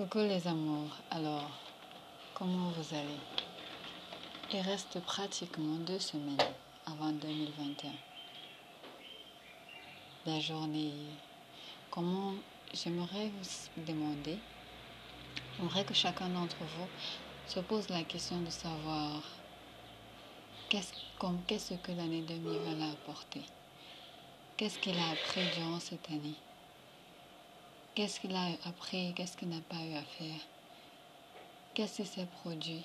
Coucou les amours, alors comment vous allez? Il reste pratiquement deux semaines avant 2021. La journée, comment j'aimerais vous demander, j'aimerais que chacun d'entre vous se pose la question de savoir qu'est-ce que l'année 2020 a apporté? Qu'est-ce qu'il a appris durant cette année? Qu'est-ce qu'il a appris? Qu'est-ce qu'il n'a pas eu à faire? Qu'est-ce qui s'est produit?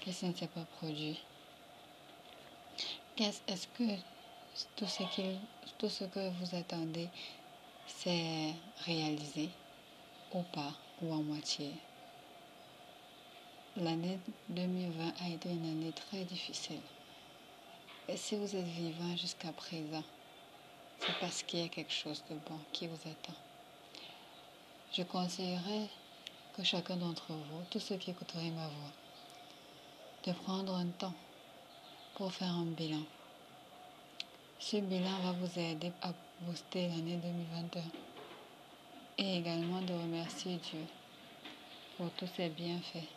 Qu'est-ce qui ne s'est pas produit? Est-ce que tout ce, tout ce que vous attendez s'est réalisé ou pas, ou en moitié? L'année 2020 a été une année très difficile. Et si vous êtes vivant jusqu'à présent, c'est parce qu'il y a quelque chose de bon qui vous attend. Je conseillerais que chacun d'entre vous, tous ceux qui écouteraient ma voix, de prendre un temps pour faire un bilan. Ce bilan va vous aider à booster l'année 2021 et également de remercier Dieu pour tous ses bienfaits,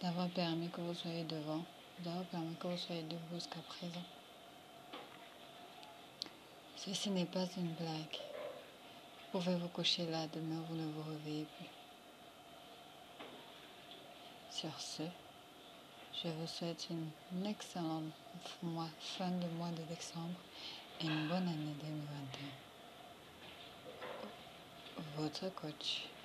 d'avoir permis que vous soyez devant, d'avoir permis que vous soyez debout jusqu'à présent. Ceci n'est pas une blague. Pouvez vous coucher là, demain vous ne vous réveillez plus. Sur ce, je vous souhaite une excellente fin de mois de décembre et une bonne année 2021. Votre coach.